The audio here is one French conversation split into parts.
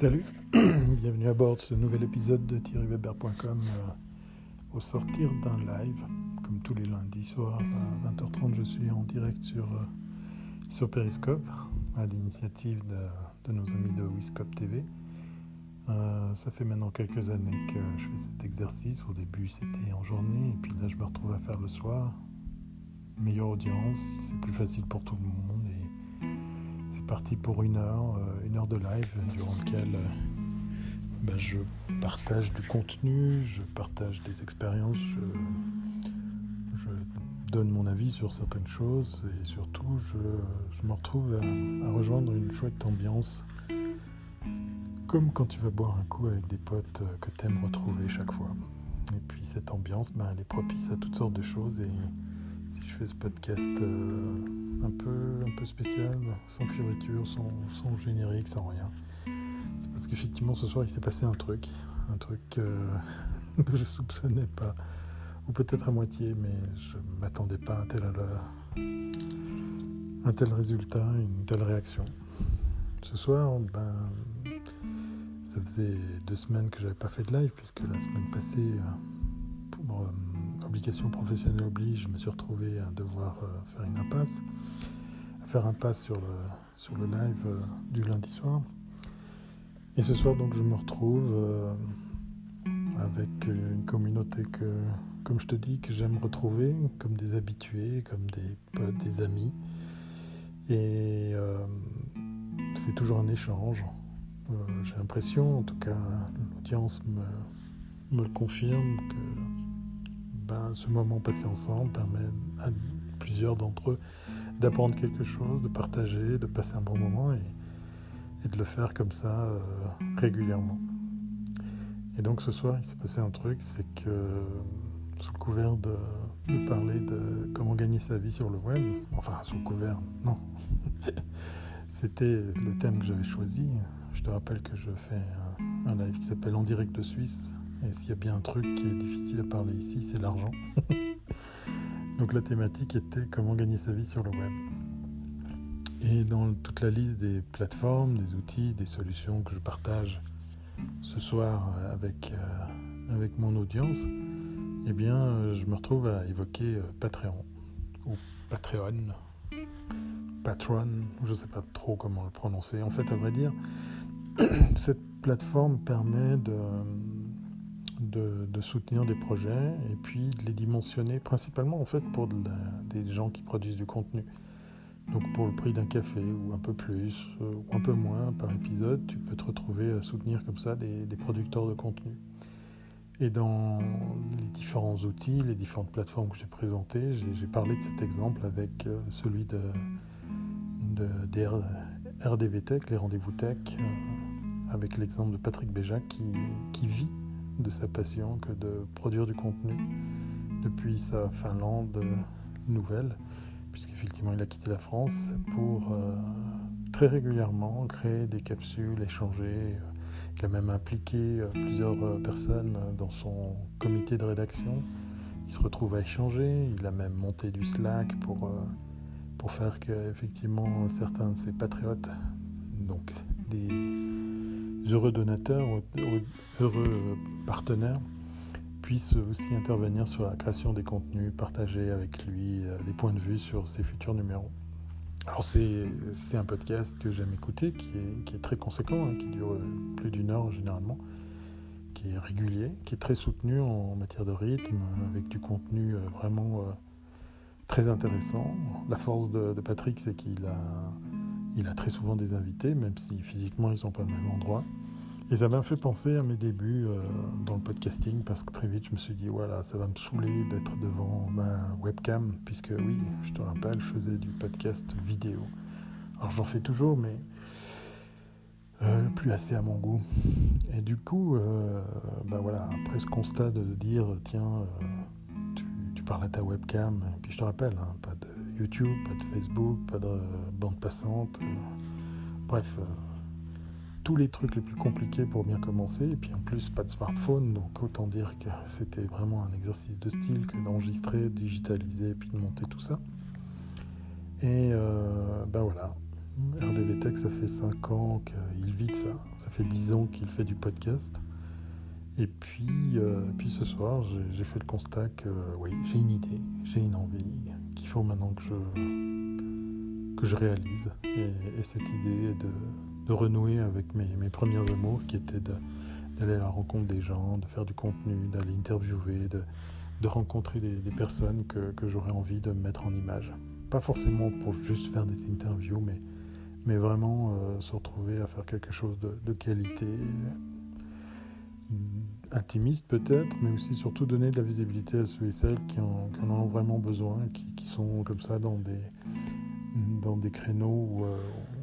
Salut, bienvenue à bord de ce nouvel épisode de thierryweber.com euh, au sortir d'un live. Comme tous les lundis soirs à 20h30, je suis en direct sur, euh, sur Periscope à l'initiative de, nos amis de Wiscope TV. Euh, ça fait maintenant quelques années que je fais cet exercice. Au début, c'était en journée, et puis là, je me retrouve à faire le soir. Meilleure audience, c'est plus facile pour tout le monde. Parti pour une heure, euh, une heure de live durant lequel euh, ben, je partage du contenu, je partage des expériences, je, donne mon avis sur certaines choses et surtout, je, me retrouve à, rejoindre une chouette ambiance comme quand tu vas boire un coup avec des potes euh, que tu aimes retrouver chaque fois. Et puis cette ambiance, ben, elle est propice à toutes sortes de choses. Et fais ce podcast euh, un, peu, un peu spécial, sans fioriture, sans, sans générique, sans rien, c'est parce qu'effectivement ce soir il s'est passé un truc. Un truc euh, que je soupçonnais pas. Ou peut-être à moitié, mais je ne m'attendais pas à un tel, un tel résultat, une telle réaction. Ce soir, ben, ça faisait deux semaines que j'avais pas fait de live, puisque la semaine passée, euh, pour euh, obligation professionnelle oblige, je me suis retrouvé à devoir euh, faire une impasse, à faire un pass sur le, sur le live du lundi soir. Et ce soir, donc, je me retrouve avec une communauté que, comme je te dis, que j'aime retrouver, comme des habitués, comme des potes, des amis. Et c'est toujours un échange. Euh, j'ai l'impression, en tout cas l'audience me, me, le confirme, que ben, ce moment passé ensemble permet à plusieurs d'entre eux d'apprendre quelque chose, de partager, de passer un bon moment et, de le faire comme ça euh, régulièrement. Et donc ce soir, il s'est passé un truc, c'est que sous le couvert de, de, parler de comment gagner sa vie sur le web, enfin sous le couvert, non, c'était le thème que j'avais choisi, je te rappelle que je fais un, live qui s'appelle En direct de Suisse. Et s'il y a bien un truc qui est difficile à parler ici, c'est l'argent. Donc la thématique était comment gagner sa vie sur le web. Et dans toute la liste des plateformes, des outils, des solutions que je partage ce soir avec, euh, avec mon audience, eh bien, je me retrouve à évoquer euh, Patreon ou Patreon, Patron, je ne sais pas trop comment le prononcer. En fait, à vrai dire, cette plateforme permet de, de, soutenir des projets et puis de les dimensionner principalement en fait pour des gens qui produisent du contenu. Donc pour le prix d'un café ou un peu plus euh, ou un peu moins par épisode, tu peux te retrouver à soutenir comme ça des, producteurs de contenu. Et dans les différents outils, les différentes plateformes que j'ai présentées, j'ai parlé de cet exemple avec euh, celui de, de, des RDV Tech, les rendez-vous tech, euh, avec l'exemple de Patrick Béja qui, qui, vit de sa passion que de produire du contenu depuis sa Finlande nouvelle, puisqu'effectivement il a quitté la France pour euh, très régulièrement créer des capsules, échanger. Il a même impliqué euh, plusieurs euh, personnes dans son comité de rédaction. Il se retrouve à échanger, il a même monté du Slack pour, pour faire qu'effectivement certains de ses patriotes, donc des heureux donateurs, heureux partenaires puissent aussi intervenir sur la création des contenus, partager avec lui euh, des points de vue sur ses futurs numéros. Alors c'est un podcast que j'aime écouter, qui est, très conséquent, hein, qui dure plus d'une heure généralement, qui est régulier, qui est très soutenu en matière de rythme, avec du contenu euh, vraiment euh, très intéressant. La force de Patrick, c'est qu'il a il a très souvent des invités, même si physiquement ils sont pas au même endroit. Et ça m'a fait penser à mes débuts euh, dans le podcasting, parce que très vite je me suis dit, voilà, ça va me saouler d'être devant ma webcam, puisque oui, je te rappelle, je faisais du podcast vidéo. Alors j'en fais toujours, mais euh, plus assez à mon goût. Et du coup, euh, bah voilà, après ce constat de se dire, tiens, tu, tu, parles à ta webcam, et puis je te rappelle, hein, pas de YouTube, pas de Facebook, pas de bande passante. Euh, bref, euh, tous les trucs les plus compliqués pour bien commencer. Et puis en plus, pas de smartphone, donc autant dire que c'était vraiment un exercice de style que d'enregistrer, digitaliser, puis de monter tout ça. Et ben voilà, RDVTech, ça fait 5 ans qu'il vit ça. Ça fait 10 ans qu'il fait du podcast. Et euh, puis ce soir, j'ai fait le constat que oui, j'ai une idée, j'ai une envie qu'il faut maintenant que je, que je réalise. Et, cette idée de, de renouer avec mes, mes, premiers amours qui étaient d'aller à la rencontre des gens, de faire du contenu, d'aller interviewer, de, de rencontrer des, des personnes que, que j'aurais envie de mettre en image. Pas forcément pour juste faire des interviews, mais, mais vraiment euh, se retrouver à faire quelque chose de, de qualité, intimiste peut-être, mais aussi surtout donner de la visibilité à ceux et celles qui en, ont vraiment besoin, qui, sont comme ça dans des, dans des créneaux où, euh,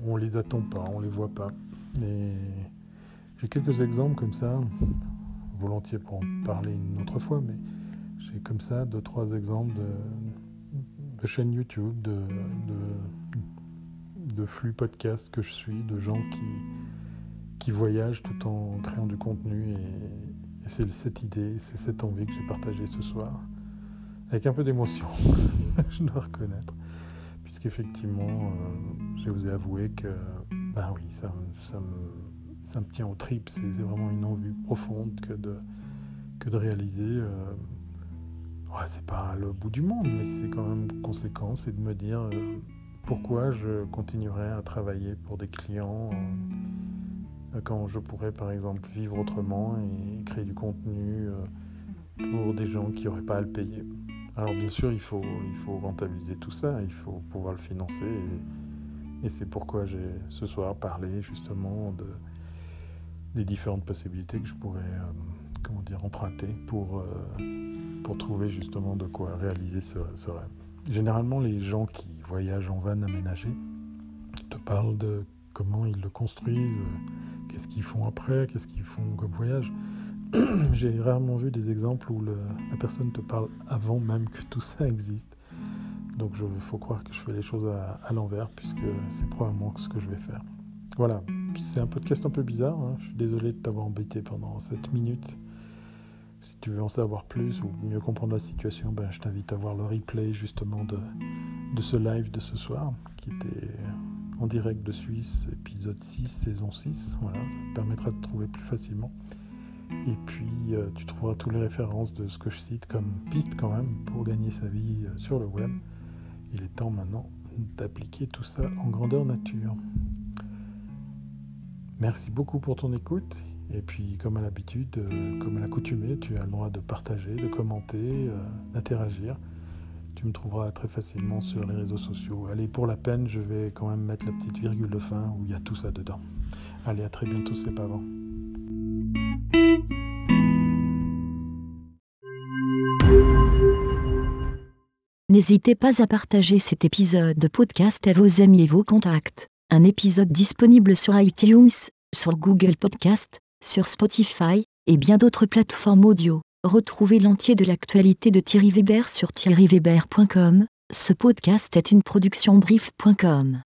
on les attend pas, on les voit pas. J'ai quelques exemples comme ça, volontiers pour en parler une autre fois, mais j'ai comme ça deux, trois exemples de, de chaînes YouTube, de, de, de flux podcast que je suis, de gens qui, qui voyagent tout en créant du contenu. Et, c'est cette idée, c'est cette envie que j'ai partagée ce soir, avec un peu d'émotion, je dois reconnaître, puisqu'effectivement, euh, j'ai osé avouer que, ben oui, ça, ça, me, tient au trip, c'est vraiment une envie profonde que de, que de réaliser. Euh, ouais, c'est pas le bout du monde, mais c'est quand même conséquent, c'est de me dire euh, pourquoi je continuerai à travailler pour des clients. Euh, quand je pourrais par exemple vivre autrement et créer du contenu pour des gens qui n'auraient pas à le payer. Alors bien sûr, il faut, il faut rentabiliser tout ça, il faut pouvoir le financer et, c'est pourquoi j'ai ce soir parlé justement de, des différentes possibilités que je pourrais euh, comment dire, emprunter pour, euh, pour trouver justement de quoi réaliser ce, rêve. Généralement, les gens qui voyagent en van aménagé te parlent de comment ils le construisent, qu'est-ce qu'ils font après, qu'est-ce qu'ils font comme voyage. J'ai rarement vu des exemples où la personne te parle avant même que tout ça existe. Donc il faut croire que je fais les choses à, à l'envers puisque c'est probablement ce que je vais faire. Voilà, c'est un podcast un peu bizarre, hein. je suis désolé de t'avoir embêté pendant 7 minutes. Si tu veux en savoir plus ou mieux comprendre la situation, ben, je t'invite à voir le replay justement de, de ce live de ce soir qui était en direct de Suisse, épisode 6, saison 6. Voilà, ça te permettra de trouver plus facilement. Et puis, euh, tu trouveras toutes les références de ce que je cite comme piste quand même pour gagner sa vie euh, sur le web. Il est temps maintenant d'appliquer tout ça en grandeur nature. Merci beaucoup pour ton écoute. Et puis, comme à l'habitude, euh, comme à l'accoutumée, tu as le droit de partager, de commenter, d'interagir. Tu me trouveras très facilement sur les réseaux sociaux. Allez, pour la peine, je vais quand même mettre la petite virgule de fin où il y a tout ça dedans. Allez, à très bientôt, c'est pas avant. N'hésitez pas à partager cet épisode de podcast à vos amis et vos contacts. Un épisode disponible sur iTunes, sur Google Podcast, sur Spotify, et bien d'autres plateformes audio. Retrouvez l'entier de l'actualité de Thierry Weber sur thierryweber.com. Ce podcast est une production brief.com.